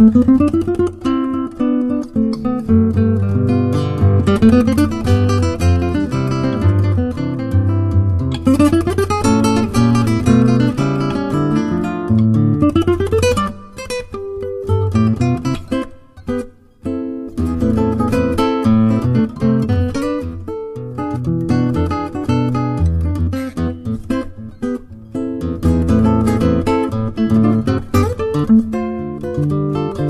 Thank you. Música